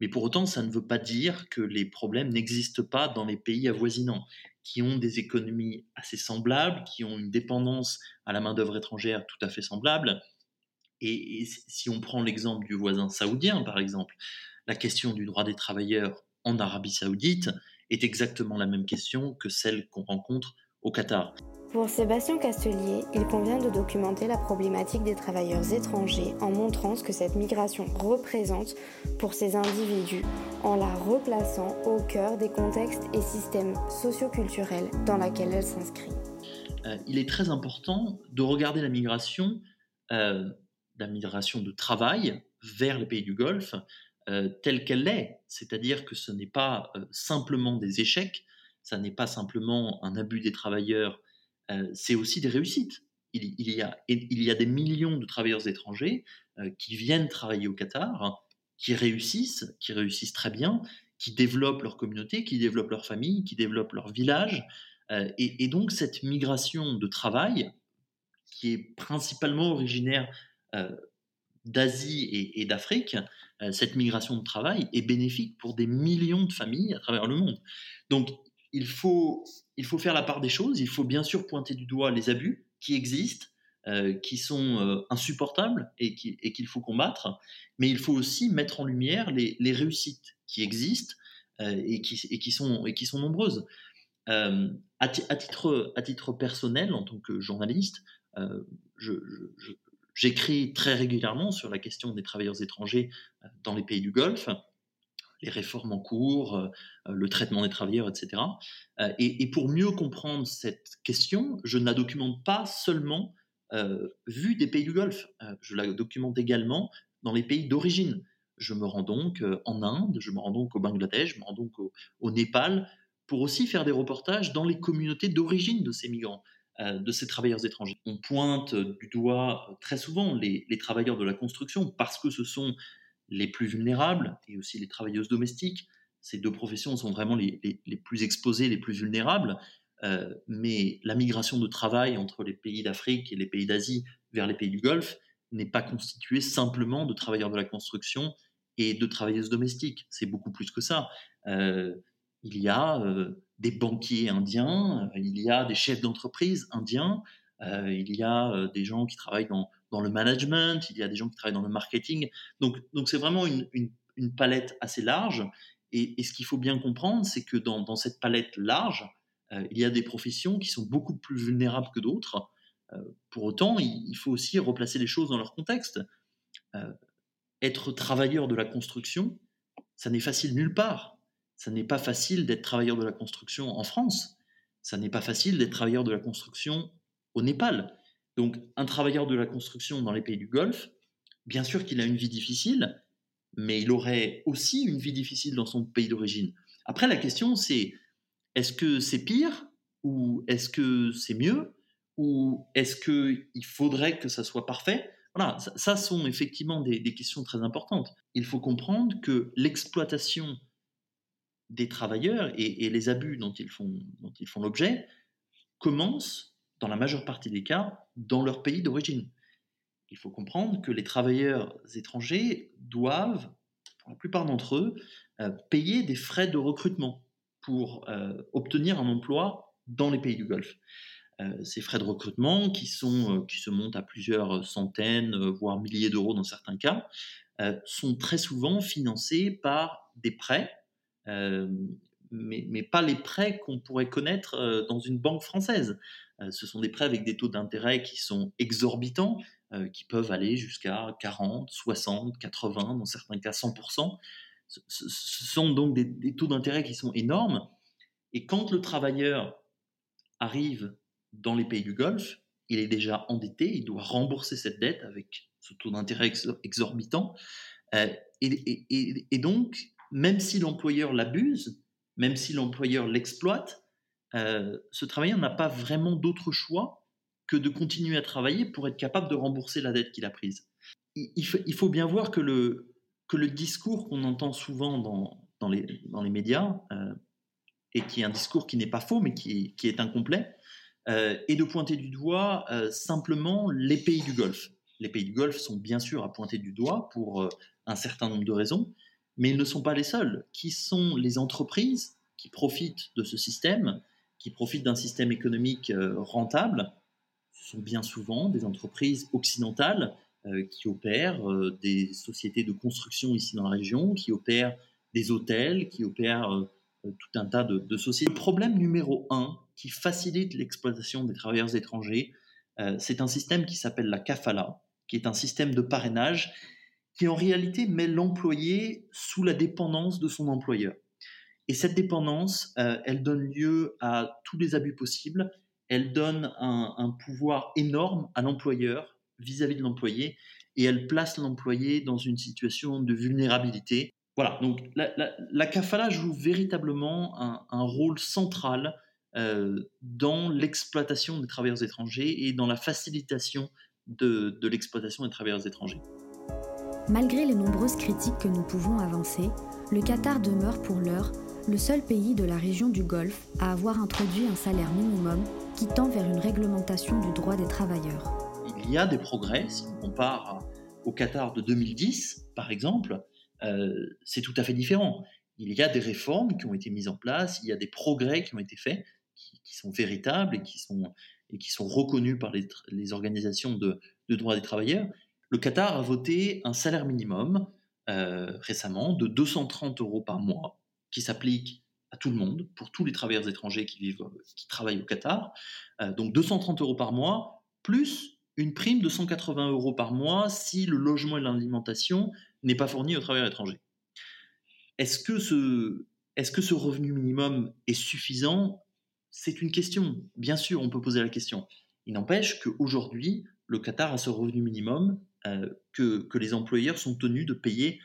Mais pour autant, ça ne veut pas dire que les problèmes n'existent pas dans les pays avoisinants qui ont des économies assez semblables, qui ont une dépendance à la main-d'œuvre étrangère tout à fait semblable. Et, si on prend l'exemple du voisin saoudien, par exemple, la question du droit des travailleurs en Arabie saoudite est exactement la même question que celle qu'on rencontre au Qatar. Pour Sébastien Castelier, il convient de documenter la problématique des travailleurs étrangers en montrant ce que cette migration représente pour ces individus, en la replaçant au cœur des contextes et systèmes socioculturels dans lesquels elle s'inscrit. Euh, il est très important de regarder la migration, euh, la migration de travail vers les pays du Golfe, euh, telle qu'elle est, c'est-à-dire que ce n'est pas simplement des échecs, ça n'est pas simplement un abus des travailleurs euh, c'est aussi des réussites. il, y, a, des millions de travailleurs étrangers qui viennent travailler au Qatar, qui réussissent, qui réussissent très bien, qui développent leur communauté, qui développent leur famille, qui développent leur village. et, et, donc cette migration de travail, qui est principalement originaire d'Asie et, d'Afrique, euh, cette migration de travail est bénéfique pour des millions de familles à travers le monde. Donc, il faut, il faut faire la part des choses. Il faut bien sûr pointer du doigt les abus qui existent, euh, qui sont euh, insupportables et qu'il et faut combattre. Mais il faut aussi mettre en lumière les, les réussites qui existent et, qui, et, qui sont, et qui sont nombreuses. À, titre, à titre personnel, en tant que journaliste, J'écris très régulièrement sur la question des travailleurs étrangers euh, dans les pays du Golfe, les réformes en cours, euh, le traitement des travailleurs, etc. Euh, et, pour mieux comprendre cette question, je ne la documente pas seulement vue des pays du Golfe, je la documente également dans les pays d'origine. Je me rends donc en Inde, je me rends donc au Bangladesh, je me rends donc au Népal, pour aussi faire des reportages dans les communautés d'origine de ces migrants. Euh, de ces travailleurs étrangers. On pointe du doigt très souvent les, travailleurs de la construction parce que ce sont les plus vulnérables et aussi les travailleuses domestiques. Ces deux professions sont vraiment les, plus exposées, les plus vulnérables. Euh, mais la migration de travail entre les pays d'Afrique et les pays d'Asie vers les pays du Golfe n'est pas constituée simplement de travailleurs de la construction et de travailleuses domestiques. C'est beaucoup plus que ça. Euh, il y a des banquiers indiens, euh, il y a des chefs d'entreprise indiens, euh, il y a euh, des gens qui travaillent dans, dans, le management, il y a des gens qui travaillent dans le marketing. Donc, donc c'est vraiment une, une, palette assez large. Et, ce qu'il faut bien comprendre, c'est que dans, dans, cette palette large, il y a des professions qui sont beaucoup plus vulnérables que d'autres. pour autant, il, il, faut aussi replacer les choses dans leur contexte. être travailleur de la construction, ça n'est facile nulle part ça n'est pas facile d'être travailleur de la construction en France. Ça n'est pas facile d'être travailleur de la construction au Népal. Donc, un travailleur de la construction dans les pays du Golfe, bien sûr qu'il a une vie difficile, mais il aurait aussi une vie difficile dans son pays d'origine. Après, la question, c'est est-ce que c'est pire ou est-ce que c'est mieux ou est-ce qu'il faudrait que ça soit parfait? Voilà, ça, sont effectivement des questions très importantes. Il faut comprendre que l'exploitation des travailleurs et, les abus dont ils font, dont ils font l'objet commencent, dans la majeure partie des cas, dans leur pays d'origine. Il faut comprendre que les travailleurs étrangers doivent, pour la plupart d'entre eux, euh, payer des frais de recrutement pour euh, obtenir un emploi dans les pays du Golfe. Euh, ces frais de recrutement, qui, se montent à plusieurs centaines, voire milliers d'euros dans certains cas, sont très souvent financés par des prêts euh, mais, pas les prêts qu'on pourrait connaître euh, dans une banque française. Euh, ce sont des prêts avec des taux d'intérêt qui sont exorbitants, qui peuvent aller jusqu'à 40, 60, 80, dans certains cas 100%. Ce, sont donc des, taux d'intérêt qui sont énormes. Et quand le travailleur arrive dans les pays du Golfe, il est déjà endetté, il doit rembourser cette dette avec ce taux d'intérêt exorbitant. et, donc, même si l'employeur l'abuse, même si l'employeur l'exploite, euh, ce travailleur n'a pas vraiment d'autre choix que de continuer à travailler pour être capable de rembourser la dette qu'il a prise. Il, faut, bien voir que le, discours qu'on entend souvent dans, les, médias, euh, et qui est un discours qui n'est pas faux, mais qui, qui est incomplet, euh, est de pointer du doigt simplement les pays du Golfe. Les pays du Golfe sont bien sûr à pointer du doigt pour un certain nombre de raisons, mais ils ne sont pas les seuls. Qui sont les entreprises qui profitent de ce système, qui profitent d'un système économique euh, rentable? Ce sont bien souvent des entreprises occidentales euh, qui opèrent euh, des sociétés de construction ici dans la région, qui opèrent des hôtels, qui opèrent tout un tas de, de, sociétés. Le problème numéro un qui facilite l'exploitation des travailleurs étrangers, c'est un système qui s'appelle la kafala, qui est un système de parrainage qui en réalité met l'employé sous la dépendance de son employeur. Et cette dépendance, euh, elle donne lieu à tous les abus possibles, elle donne un, pouvoir énorme à l'employeur vis-à-vis de l'employé, et elle place l'employé dans une situation de vulnérabilité. Voilà, donc la, la, joue véritablement un, rôle central dans l'exploitation des travailleurs étrangers et dans la facilitation de l'exploitation des travailleurs étrangers. Malgré les nombreuses critiques que nous pouvons avancer, le Qatar demeure pour l'heure le seul pays de la région du Golfe à avoir introduit un salaire minimum qui tend vers une réglementation du droit des travailleurs. Il y a des progrès, si on compare au Qatar de 2010, par exemple, euh, c'est tout à fait différent. Il y a des réformes qui ont été mises en place, il y a des progrès qui ont été faits, qui, sont véritables et qui sont, et qui sont reconnus par les, organisations de, de droits des travailleurs. Le Qatar a voté un salaire minimum euh, récemment de 230 euros par mois qui s'applique à tout le monde, pour tous les travailleurs étrangers qui, vivent, qui travaillent au Qatar. Euh, donc 230 euros par mois, plus une prime de 180 euros par mois si le logement et l'alimentation n'est pas fourni aux travailleurs étrangers. Est-ce que, ce, est-ce que ce revenu minimum est suffisant? C'est une question. Bien sûr, on peut poser la question. Il n'empêche qu'aujourd'hui, le Qatar a ce revenu minimum euh, que, que les employeurs sont tenus de payer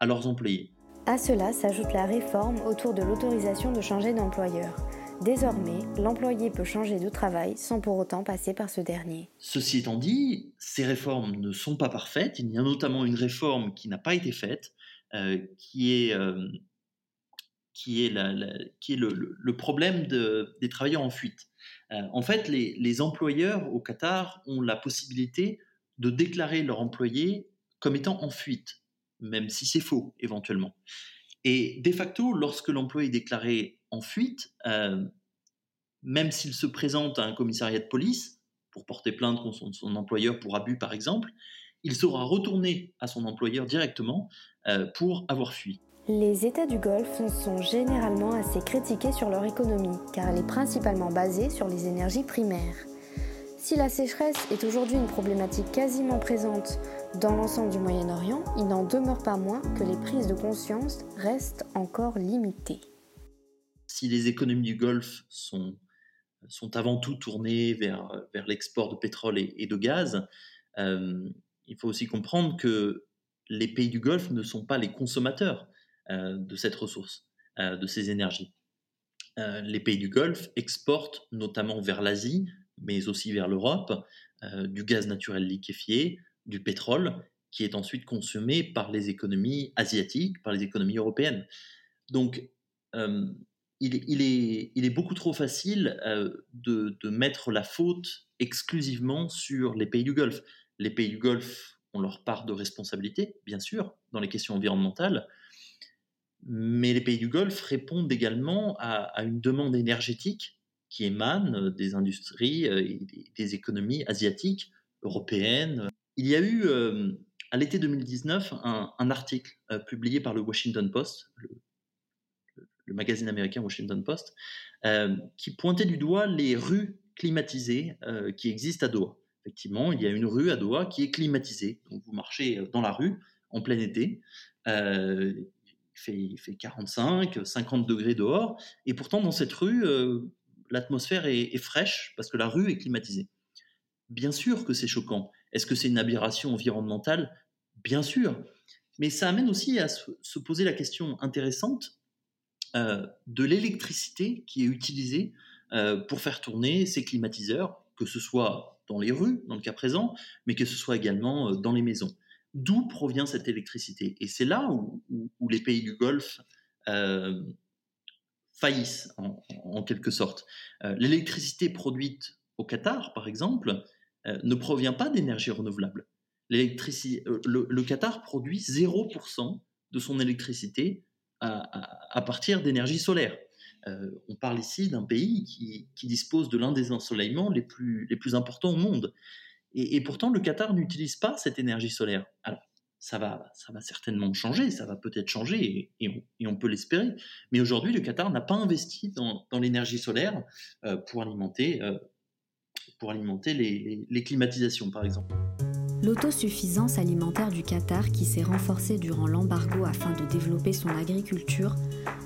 à leurs employés. À cela s'ajoute la réforme autour de l'autorisation de changer d'employeur. Désormais, l'employé peut changer de travail sans pour autant passer par ce dernier. Ceci étant dit, ces réformes ne sont pas parfaites. Il y a notamment une réforme qui n'a pas été faite, euh, qui est, euh, qui est, qui est le, problème des travailleurs en fuite. Euh, en fait, les, les, employeurs au Qatar ont la possibilité de déclarer leur employé comme étant en fuite même si c'est faux éventuellement. Et de facto, lorsque l'employé est déclaré en fuite, euh, même s'il se présente à un commissariat de police pour porter plainte contre son, employeur pour abus par exemple, il sera retourné à son employeur directement euh, pour avoir fui. Les États du Golfe sont généralement assez critiqués sur leur économie, car elle est principalement basée sur les énergies primaires. Si la sécheresse est aujourd'hui une problématique quasiment présente dans l'ensemble du Moyen-Orient, il n'en demeure pas moins que les prises de conscience restent encore limitées. Si les économies du Golfe sont, avant tout tournées vers, vers l'export de pétrole et, de gaz, euh, il faut aussi comprendre que les pays du Golfe ne sont pas les consommateurs euh, de cette ressource, euh, de ces énergies. les pays du Golfe exportent notamment vers l'Asie, mais aussi vers l'Europe, euh, du gaz naturel liquéfié, du pétrole, qui est ensuite consommé par les économies asiatiques, par les économies européennes. Donc, euh, il, est, beaucoup trop facile euh, de, mettre la faute exclusivement sur les pays du Golfe. Les pays du Golfe ont leur part de responsabilité, bien sûr, dans les questions environnementales, mais les pays du Golfe répondent également à une demande énergétique qui émanent euh, des industries euh, et des économies asiatiques, européennes. Il y a eu euh, à l'été 2019 un, article publié par le Washington Post, le, magazine américain Washington Post, qui pointait du doigt les rues climatisées qui existent à Doha. Effectivement, il y a une rue à Doha qui est climatisée. Donc vous marchez dans la rue en plein été. il, fait, il, fait, 45, 50 degrés dehors. Et pourtant, dans cette rue, l'atmosphère est, fraîche parce que la rue est climatisée. Bien sûr que c'est choquant. Est-ce que c'est une aberration environnementale? Bien sûr. Mais ça amène aussi à se, poser la question intéressante euh, de l'électricité qui est utilisée euh, pour faire tourner ces climatiseurs, que ce soit dans les rues, dans le cas présent, mais que ce soit également euh, dans les maisons. D'où provient cette électricité? Et c'est là où, les pays du Golfe faillissent en, quelque sorte. Euh, l'électricité produite au Qatar, par exemple, euh, ne provient pas d'énergie renouvelable. Euh, le, Qatar produit 0% de son électricité à, partir d'énergie solaire. on parle ici d'un pays qui, dispose de l'un des ensoleillements les plus, les plus importants au monde. Et, et pourtant, le Qatar n'utilise pas cette énergie solaire. Alors, ça va, ça va certainement changer, ça va peut-être changer et, on, peut l'espérer. Mais aujourd'hui, le Qatar n'a pas investi dans, l'énergie solaire euh, pour alimenter, euh, pour alimenter les, climatisations, par exemple. L'autosuffisance alimentaire du Qatar, qui s'est renforcée durant l'embargo afin de développer son agriculture,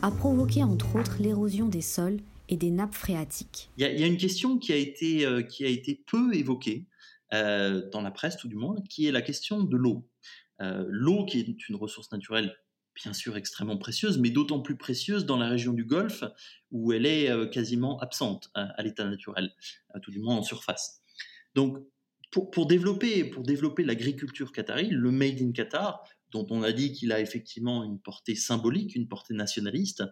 a provoqué entre autres l'érosion des sols et des nappes phréatiques. Il y, a une question qui a été, euh, qui a été peu évoquée dans la presse, tout du moins, qui est la question de l'eau. Euh, l'eau, qui est une ressource naturelle bien sûr extrêmement précieuse, mais d'autant plus précieuse dans la région du Golfe, où elle est euh, quasiment absente à, l'état naturel, tout du moins en surface. Donc, pour, développer, pour développer l'agriculture qatari, le Made in Qatar, dont on a dit qu'il a effectivement une portée symbolique, une portée nationaliste,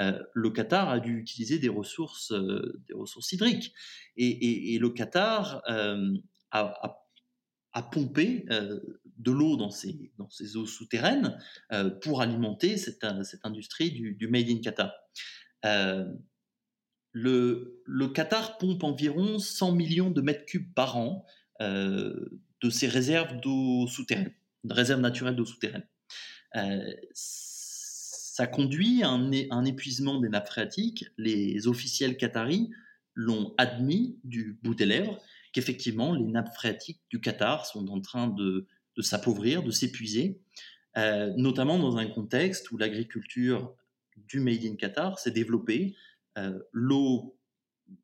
euh, le Qatar a dû utiliser des ressources, des ressources hydriques. Et, le Qatar a, pompé de l'eau dans ces, eaux souterraines euh, pour alimenter cette, cette industrie du, Made in Qatar. Euh, le, Qatar pompe environ 100 millions de mètres cubes par an euh, de ses réserves d'eau souterraine, de réserves naturelles d'eau souterraine. ça conduit à un, épuisement des nappes phréatiques. Les officiels qataris l'ont admis du bout des lèvres qu'effectivement les nappes phréatiques du Qatar sont en train de de s'appauvrir, de s'épuiser, euh, notamment dans un contexte où l'agriculture du Made in Qatar s'est développée. Euh, l'eau,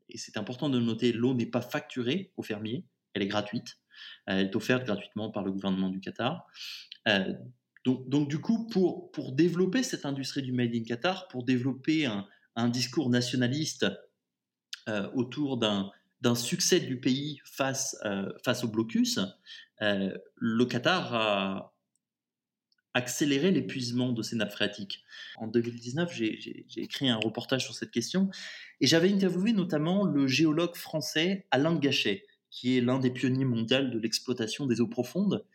et c'est important de noter, l'eau n'est pas facturée aux fermiers, elle est gratuite. Euh, elle est offerte gratuitement par le gouvernement du Qatar. donc, donc, du coup, pour, pour développer cette industrie du Made in Qatar, pour développer un, un discours nationaliste autour d'un d'un succès du pays face, face au blocus, euh, le Qatar a accéléré l'épuisement de ses nappes phréatiques. En 2019, j'ai écrit un reportage sur cette question et j'avais interviewé notamment le géologue français Alain Gachet, qui est l'un des pionniers mondiaux de l'exploitation des eaux profondes,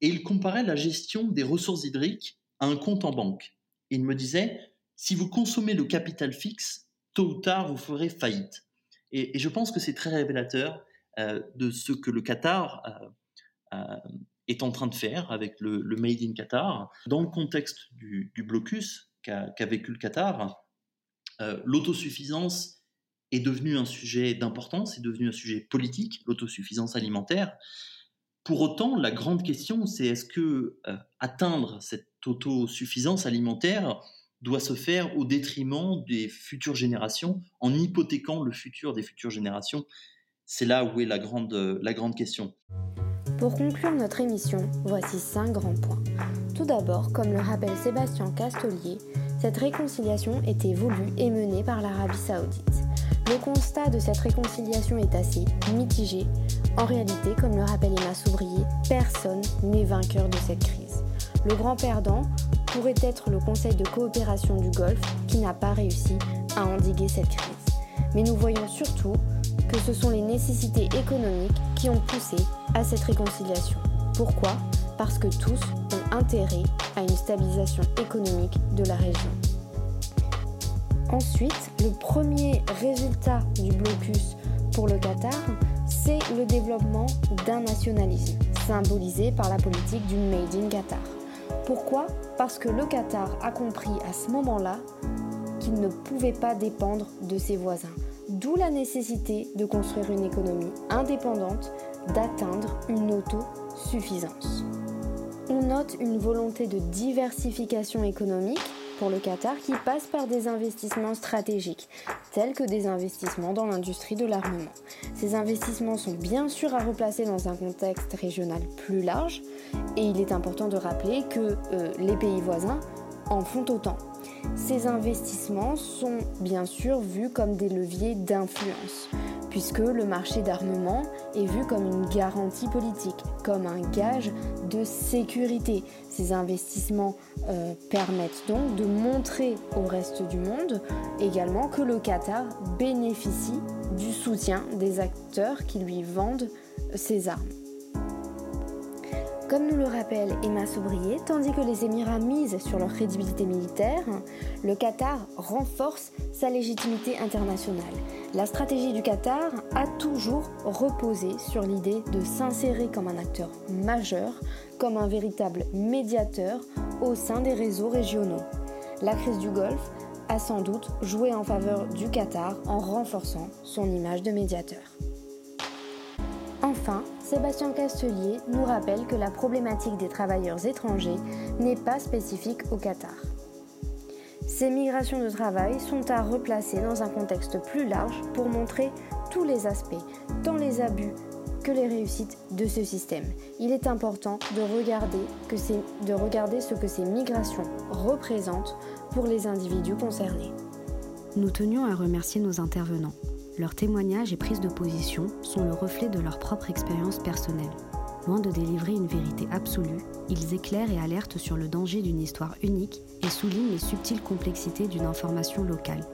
et il comparait la gestion des ressources hydriques à un compte en banque. Il me disait, si vous consommez le capital fixe, tôt ou tard, vous ferez faillite. Et, je pense que c'est très révélateur euh, de ce que le Qatar euh, euh, est en train de faire avec le, Made in Qatar. Dans le contexte du, blocus qu'a vécu le Qatar, l'autosuffisance est devenue un sujet d'importance, est devenu un sujet politique, l'autosuffisance alimentaire. Pour autant, la grande question, c'est est-ce que atteindre cette autosuffisance alimentaire doit se faire au détriment des futures générations, en hypothéquant le futur des futures générations C'est là où est la grande, la grande question. Pour conclure notre émission, voici cinq grands points. Tout d'abord, comme le rappelle Sébastien Castelier, cette réconciliation était voulue et menée par l'Arabie saoudite. Le constat de cette réconciliation est assez mitigé. En réalité, comme le rappelle Emma Soubrier, personne n'est vainqueur de cette crise. Le grand perdant pourrait être le Conseil de coopération du Golfe qui n'a pas réussi à endiguer cette crise. Mais nous voyons surtout que ce sont les nécessités économiques qui ont poussé à cette réconciliation. Pourquoi? Parce que tous ont intérêt à une stabilisation économique de la région. Ensuite, le premier résultat du blocus pour le Qatar, c'est le développement d'un nationalisme, symbolisé par la politique du Made in Qatar. Pourquoi Parce que le Qatar a compris à ce moment-là qu'il ne pouvait pas dépendre de ses voisins. D'où la nécessité de construire une économie indépendante d'atteindre une autosuffisance. On note une volonté de diversification économique pour le Qatar qui passe par des investissements stratégiques, tels que des investissements dans l'industrie de l'armement. Ces investissements sont bien sûr à replacer dans un contexte régional plus large, et il est important de rappeler que euh, les pays voisins en font autant. Ces investissements sont bien sûr vus comme des leviers d'influence puisque le marché d'armement est vu comme une garantie politique, comme un gage de sécurité. Ces investissements euh, permettent donc de montrer au reste du monde également que le Qatar bénéficie du soutien des acteurs qui lui vendent ses armes. Comme nous le rappelle Emma Soubrier, tandis que les Émirats misent sur leur crédibilité militaire, le Qatar renforce sa légitimité internationale. La stratégie du Qatar a toujours reposé sur l'idée de s'insérer comme un acteur majeur, comme un véritable médiateur au sein des réseaux régionaux. La crise du Golfe a sans doute joué en faveur du Qatar en renforçant son image de médiateur. Enfin, Sébastien Castelier nous rappelle que la problématique des travailleurs étrangers n'est pas spécifique au Qatar. Ces migrations de travail sont à replacer dans un contexte plus large pour montrer tous les aspects, tant les abus que les réussites de ce système. Il est important de regarder, ce que ces migrations représentent pour les individus concernés. Nous tenions à remercier nos intervenants. Leurs témoignages et prises de position sont le reflet de leur propre expérience personnelle. Loin de délivrer une vérité absolue, ils éclairent et alertent sur le danger d'une histoire unique et soulignent les subtiles complexités d'une information locale.